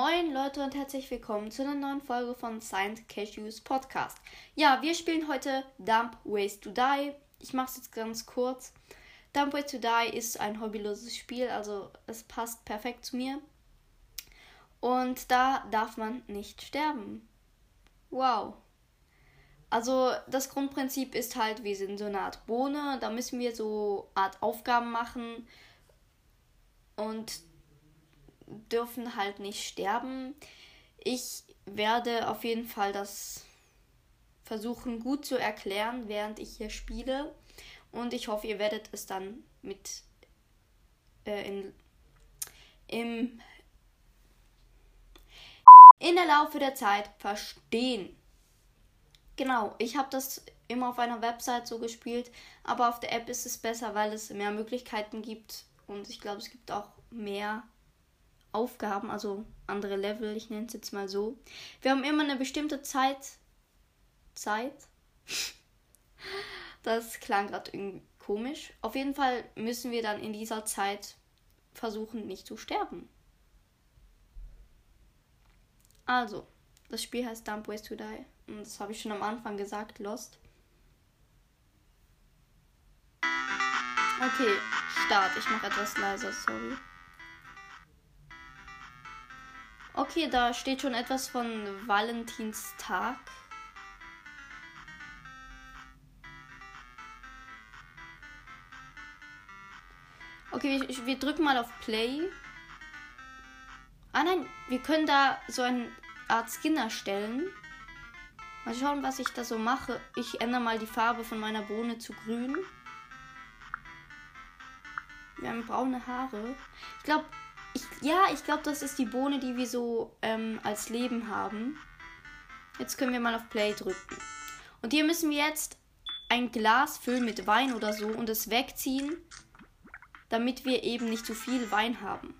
Moin Leute und herzlich willkommen zu einer neuen Folge von Science Cashews Podcast. Ja, wir spielen heute Dump Ways to Die. Ich mache es jetzt ganz kurz. Dump Ways to Die ist ein hobbyloses Spiel, also es passt perfekt zu mir. Und da darf man nicht sterben. Wow. Also das Grundprinzip ist halt, wir sind so eine Art Bohne, da müssen wir so Art Aufgaben machen und dürfen halt nicht sterben. Ich werde auf jeden Fall das versuchen gut zu erklären, während ich hier spiele. Und ich hoffe, ihr werdet es dann mit äh, in, im in der Laufe der Zeit verstehen. Genau, ich habe das immer auf einer Website so gespielt, aber auf der App ist es besser, weil es mehr Möglichkeiten gibt und ich glaube, es gibt auch mehr Aufgaben, also andere Level, ich nenne es jetzt mal so. Wir haben immer eine bestimmte Zeit. Zeit? Das klang gerade irgendwie komisch. Auf jeden Fall müssen wir dann in dieser Zeit versuchen, nicht zu sterben. Also, das Spiel heißt Dump Ways to Die. Und das habe ich schon am Anfang gesagt, Lost. Okay, Start. Ich mache etwas leiser, sorry. Okay, da steht schon etwas von Valentinstag. Okay, wir, wir drücken mal auf Play. Ah nein, wir können da so eine Art Skin erstellen. Mal schauen, was ich da so mache. Ich ändere mal die Farbe von meiner Bohne zu grün. Wir haben braune Haare. Ich glaube, ich, ja, ich glaube, das ist die Bohne, die wir so ähm, als Leben haben. Jetzt können wir mal auf Play drücken. Und hier müssen wir jetzt ein Glas füllen mit Wein oder so und es wegziehen, damit wir eben nicht zu viel Wein haben.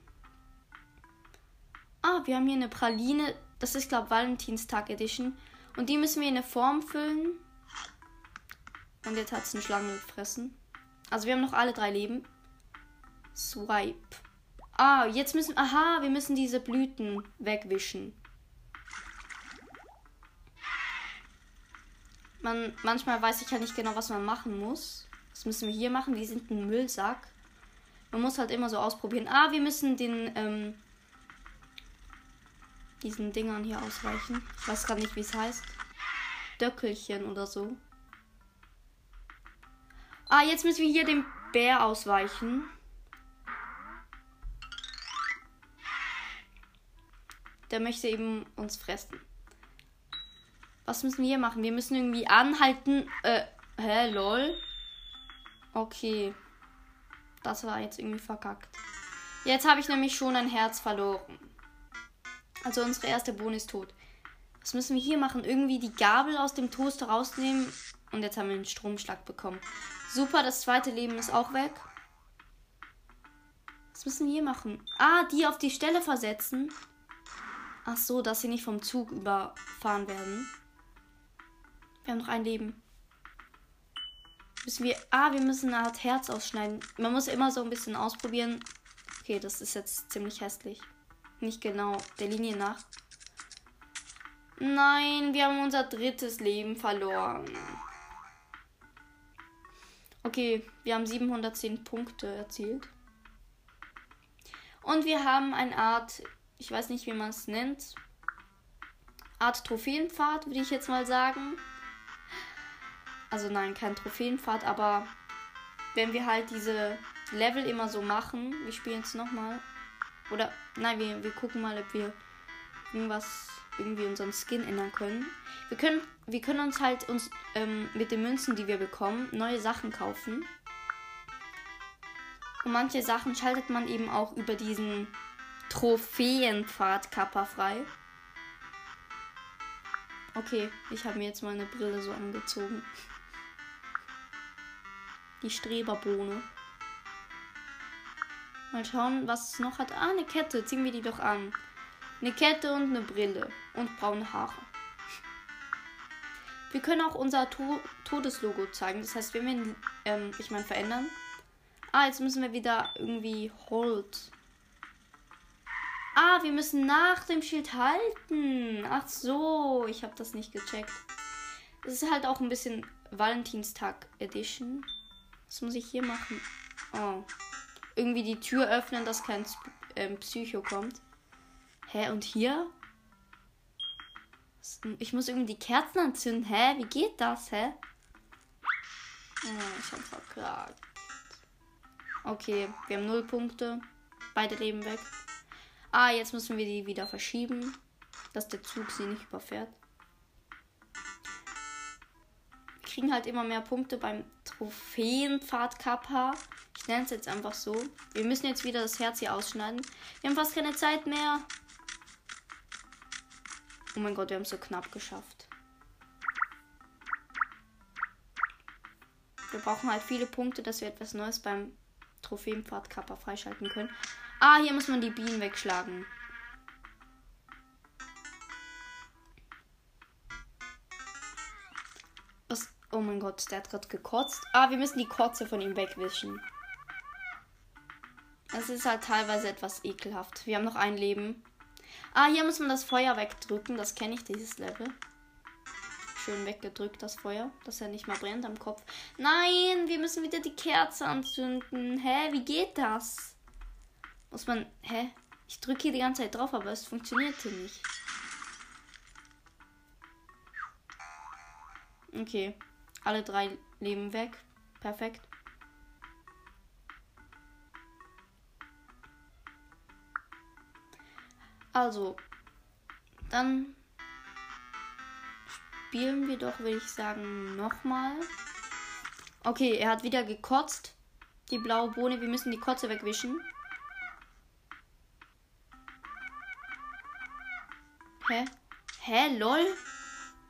Ah, wir haben hier eine Praline. Das ist, glaube ich, Valentinstag Edition. Und die müssen wir in eine Form füllen. Und jetzt hat es eine Schlange gefressen. Also wir haben noch alle drei Leben. Swipe. Ah, jetzt müssen. Aha, wir müssen diese Blüten wegwischen. Man, manchmal weiß ich ja nicht genau, was man machen muss. Das müssen wir hier machen. Die sind ein Müllsack. Man muss halt immer so ausprobieren. Ah, wir müssen den, ähm, diesen Dingern hier ausweichen. Ich weiß gerade nicht, wie es heißt. Döckelchen oder so. Ah, jetzt müssen wir hier dem Bär ausweichen. Der möchte eben uns fressen. Was müssen wir machen? Wir müssen irgendwie anhalten. Äh, hä, lol? Okay. Das war jetzt irgendwie verkackt. Jetzt habe ich nämlich schon ein Herz verloren. Also unsere erste Bohne ist tot. Was müssen wir hier machen? Irgendwie die Gabel aus dem Toaster rausnehmen. Und jetzt haben wir einen Stromschlag bekommen. Super, das zweite Leben ist auch weg. Was müssen wir hier machen? Ah, die auf die Stelle versetzen. Ach so, dass sie nicht vom Zug überfahren werden. Wir haben noch ein Leben. Müssen wir. Ah, wir müssen eine Art Herz ausschneiden. Man muss immer so ein bisschen ausprobieren. Okay, das ist jetzt ziemlich hässlich. Nicht genau der Linie nach. Nein, wir haben unser drittes Leben verloren. Okay, wir haben 710 Punkte erzielt. Und wir haben eine Art ich weiß nicht, wie man es nennt. Art Trophäenpfad, würde ich jetzt mal sagen. Also nein, kein Trophäenpfad, aber wenn wir halt diese Level immer so machen, wir spielen es nochmal. Oder nein, wir, wir gucken mal, ob wir irgendwas, irgendwie unseren Skin ändern können. Wir können, wir können uns halt uns ähm, mit den Münzen, die wir bekommen, neue Sachen kaufen. Und manche Sachen schaltet man eben auch über diesen Trophäenpfad Kappa frei. Okay, ich habe mir jetzt meine Brille so angezogen. Die Streberbohne. Mal schauen, was es noch hat. Ah, eine Kette. Ziehen wir die doch an. Eine Kette und eine Brille. Und braune Haare. Wir können auch unser to Todeslogo zeigen. Das heißt, wenn wir ihn, ähm, ich meine, verändern. Ah, jetzt müssen wir wieder irgendwie Hold Ah, wir müssen nach dem Schild halten. Ach so, ich habe das nicht gecheckt. Es ist halt auch ein bisschen Valentinstag Edition. Was muss ich hier machen? Oh. Irgendwie die Tür öffnen, dass kein ähm, Psycho kommt. Hä, und hier? Ich muss irgendwie die Kerzen anzünden. Hä, wie geht das, hä? Oh, ich hab verklagt. Okay, wir haben null Punkte. Beide Leben weg. Ah, jetzt müssen wir die wieder verschieben, dass der Zug sie nicht überfährt. Wir kriegen halt immer mehr Punkte beim Trophäenpfad Kappa. Ich nenne es jetzt einfach so. Wir müssen jetzt wieder das Herz hier ausschneiden. Wir haben fast keine Zeit mehr. Oh mein Gott, wir haben es so knapp geschafft. Wir brauchen halt viele Punkte, dass wir etwas Neues beim Trophäenpfad Kappa freischalten können. Ah, hier muss man die Bienen wegschlagen. Was? Oh mein Gott, der hat gerade gekotzt. Ah, wir müssen die Kotze von ihm wegwischen. Es ist halt teilweise etwas ekelhaft. Wir haben noch ein Leben. Ah, hier muss man das Feuer wegdrücken. Das kenne ich, dieses Level. Schön weggedrückt, das Feuer, dass er nicht mehr brennt am Kopf. Nein, wir müssen wieder die Kerze anzünden. Hä, wie geht das? Muss man. Hä? Ich drücke hier die ganze Zeit drauf, aber es funktionierte nicht. Okay. Alle drei Leben weg. Perfekt. Also, dann spielen wir doch, würde ich sagen, nochmal. Okay, er hat wieder gekotzt. Die blaue Bohne. Wir müssen die Kotze wegwischen. Hä? Hä, lol?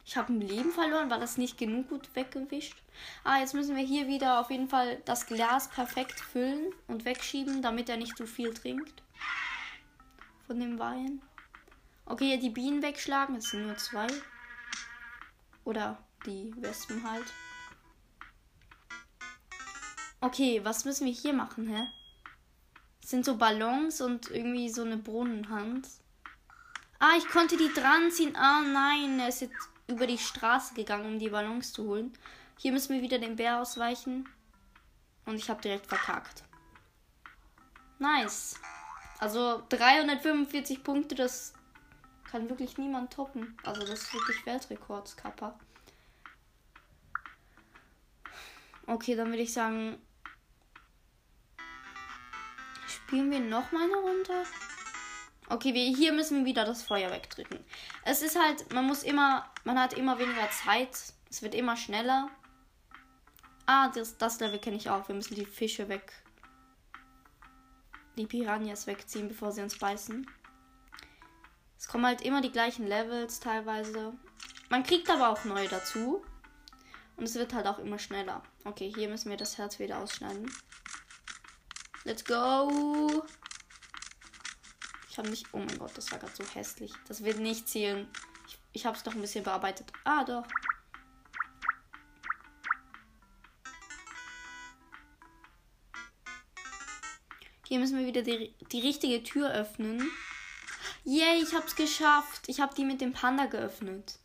Ich habe ein Leben verloren. War das nicht genug gut weggewischt? Ah, jetzt müssen wir hier wieder auf jeden Fall das Glas perfekt füllen und wegschieben, damit er nicht zu viel trinkt. Von dem Wein. Okay, die Bienen wegschlagen. Es sind nur zwei. Oder die Wespen halt. Okay, was müssen wir hier machen, hä? Es sind so Ballons und irgendwie so eine Brunnenhand. Ah, ich konnte die dran ziehen. Ah, nein. Er ist jetzt über die Straße gegangen, um die Ballons zu holen. Hier müssen wir wieder den Bär ausweichen. Und ich habe direkt verkackt. Nice. Also 345 Punkte, das kann wirklich niemand toppen. Also das ist wirklich Weltrekordskapper. Okay, dann würde ich sagen, spielen wir noch mal eine Runde. Okay, wir, hier müssen wir wieder das Feuer wegdrücken. Es ist halt, man muss immer, man hat immer weniger Zeit. Es wird immer schneller. Ah, das, das Level kenne ich auch. Wir müssen die Fische weg. Die Piranhas wegziehen, bevor sie uns beißen. Es kommen halt immer die gleichen Levels teilweise. Man kriegt aber auch neue dazu. Und es wird halt auch immer schneller. Okay, hier müssen wir das Herz wieder ausschneiden. Let's go! Habe mich. Oh mein Gott, das war gerade so hässlich. Das wird nicht zählen. Ich, ich habe es doch ein bisschen bearbeitet. Ah, doch. Hier müssen wir wieder die, die richtige Tür öffnen. Yay, ich hab's geschafft. Ich habe die mit dem Panda geöffnet.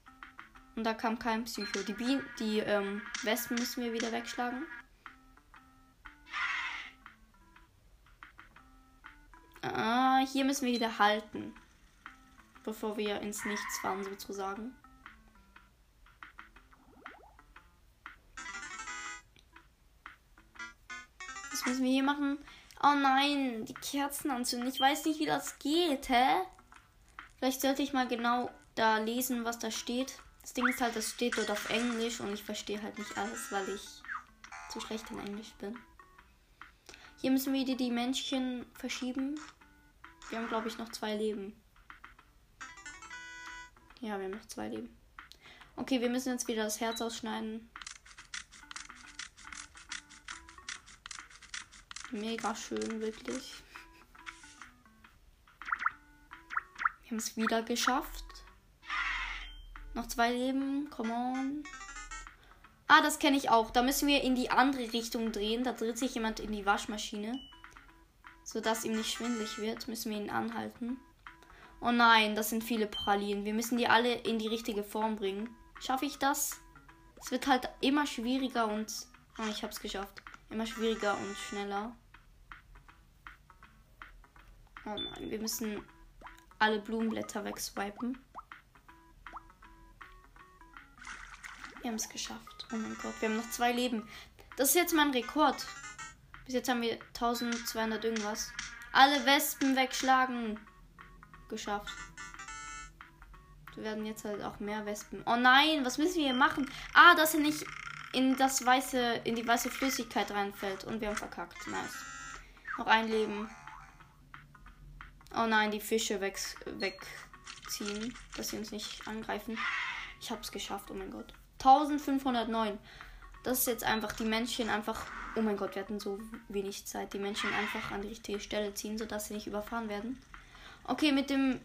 Und da kam kein Psycho. Die, Bienen, die ähm, Wespen müssen wir wieder wegschlagen. Hier müssen wir wieder halten. Bevor wir ins Nichts fahren, sozusagen. Was müssen wir hier machen? Oh nein, die Kerzen anzünden. Ich weiß nicht, wie das geht, hä? Vielleicht sollte ich mal genau da lesen, was da steht. Das Ding ist halt, das steht dort auf Englisch und ich verstehe halt nicht alles, weil ich zu schlecht in Englisch bin. Hier müssen wir wieder die Männchen verschieben. Wir haben, glaube ich, noch zwei Leben. Ja, wir haben noch zwei Leben. Okay, wir müssen jetzt wieder das Herz ausschneiden. Mega schön, wirklich. Wir haben es wieder geschafft. Noch zwei Leben. Come on. Ah, das kenne ich auch. Da müssen wir in die andere Richtung drehen. Da dreht sich jemand in die Waschmaschine. Sodass ihm nicht schwindlig wird, müssen wir ihn anhalten. Oh nein, das sind viele Pralinen. Wir müssen die alle in die richtige Form bringen. Schaffe ich das? Es wird halt immer schwieriger und. Oh, ich hab's geschafft. Immer schwieriger und schneller. Oh nein, wir müssen alle Blumenblätter wegswipen. Wir haben es geschafft. Oh mein Gott, wir haben noch zwei Leben. Das ist jetzt mein Rekord. Bis jetzt haben wir 1200 irgendwas. Alle Wespen wegschlagen. Geschafft. Wir werden jetzt halt auch mehr Wespen. Oh nein, was müssen wir hier machen? Ah, dass er nicht in das weiße, in die weiße Flüssigkeit reinfällt. Und wir haben verkackt. Nice. Noch ein Leben. Oh nein, die Fische weg, wegziehen, dass sie uns nicht angreifen. Ich hab's geschafft, oh mein Gott. 1509. Das ist jetzt einfach die Männchen einfach. Oh mein Gott, wir hatten so wenig Zeit. Die Männchen einfach an die richtige Stelle ziehen, sodass sie nicht überfahren werden. Okay, mit dem.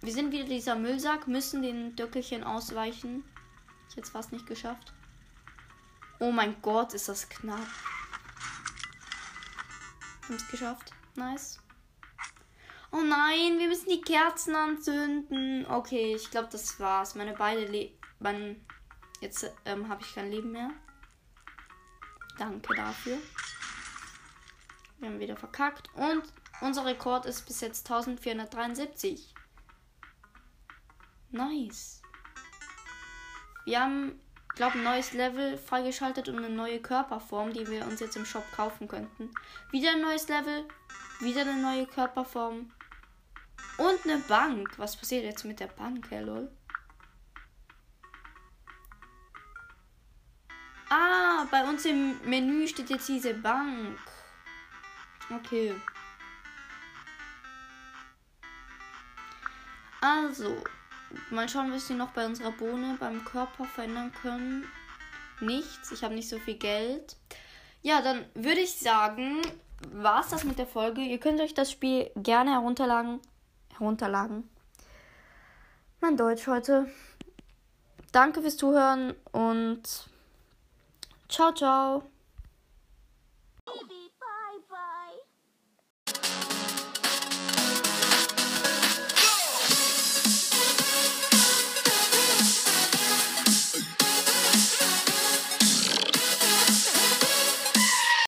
Wir sind wieder dieser Müllsack, müssen den Döckelchen ausweichen. Ich jetzt fast nicht geschafft. Oh mein Gott, ist das knapp. Haben es geschafft. Nice. Oh nein, wir müssen die Kerzen anzünden. Okay, ich glaube, das war's. Meine beide Leben. Jetzt ähm, habe ich kein Leben mehr. Danke dafür. Wir haben wieder verkackt. Und unser Rekord ist bis jetzt 1473. Nice. Wir haben, glaube ein neues Level freigeschaltet und eine neue Körperform, die wir uns jetzt im Shop kaufen könnten. Wieder ein neues Level. Wieder eine neue Körperform. Und eine Bank. Was passiert jetzt mit der Bank, hey, lol? Bei uns im Menü steht jetzt diese Bank. Okay. Also, mal schauen, was wir noch bei unserer Bohne beim Körper verändern können. Nichts. Ich habe nicht so viel Geld. Ja, dann würde ich sagen, war es das mit der Folge. Ihr könnt euch das Spiel gerne herunterladen herunterladen. Mein Deutsch heute. Danke fürs Zuhören und ciao, ciao.